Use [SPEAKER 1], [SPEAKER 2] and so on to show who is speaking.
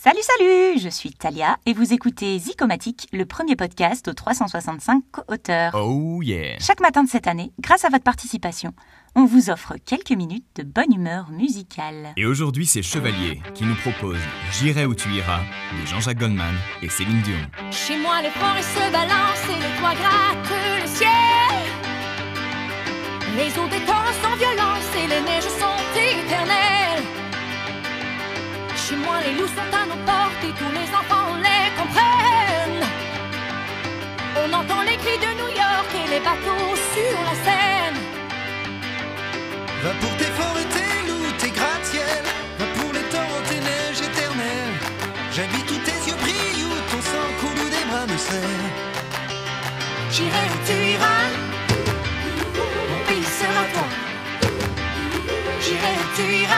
[SPEAKER 1] Salut, salut Je suis Talia et vous écoutez Zicomatique, le premier podcast aux 365 co-auteurs.
[SPEAKER 2] Oh yeah
[SPEAKER 1] Chaque matin de cette année, grâce à votre participation, on vous offre quelques minutes de bonne humeur musicale.
[SPEAKER 2] Et aujourd'hui, c'est Chevalier qui nous propose J'irai où tu iras de Jean-Jacques Goldman et Céline Dion.
[SPEAKER 3] Chez moi, les forêts se balancent et les toits grattent le ciel. Les eaux des les loups sont à nos portes et tous les enfants les comprennent. On entend les cris de New York et les bateaux sur la Seine.
[SPEAKER 4] Va pour tes forêts, tes loups, tes gratte-ciel. Va pour les torrents, tes neiges éternelles. J'habite où tes yeux brillent, où ton sang coule, où des bras me serrent.
[SPEAKER 3] J'irai où tu iras, mon pays sera toi. J'irai où tu iras,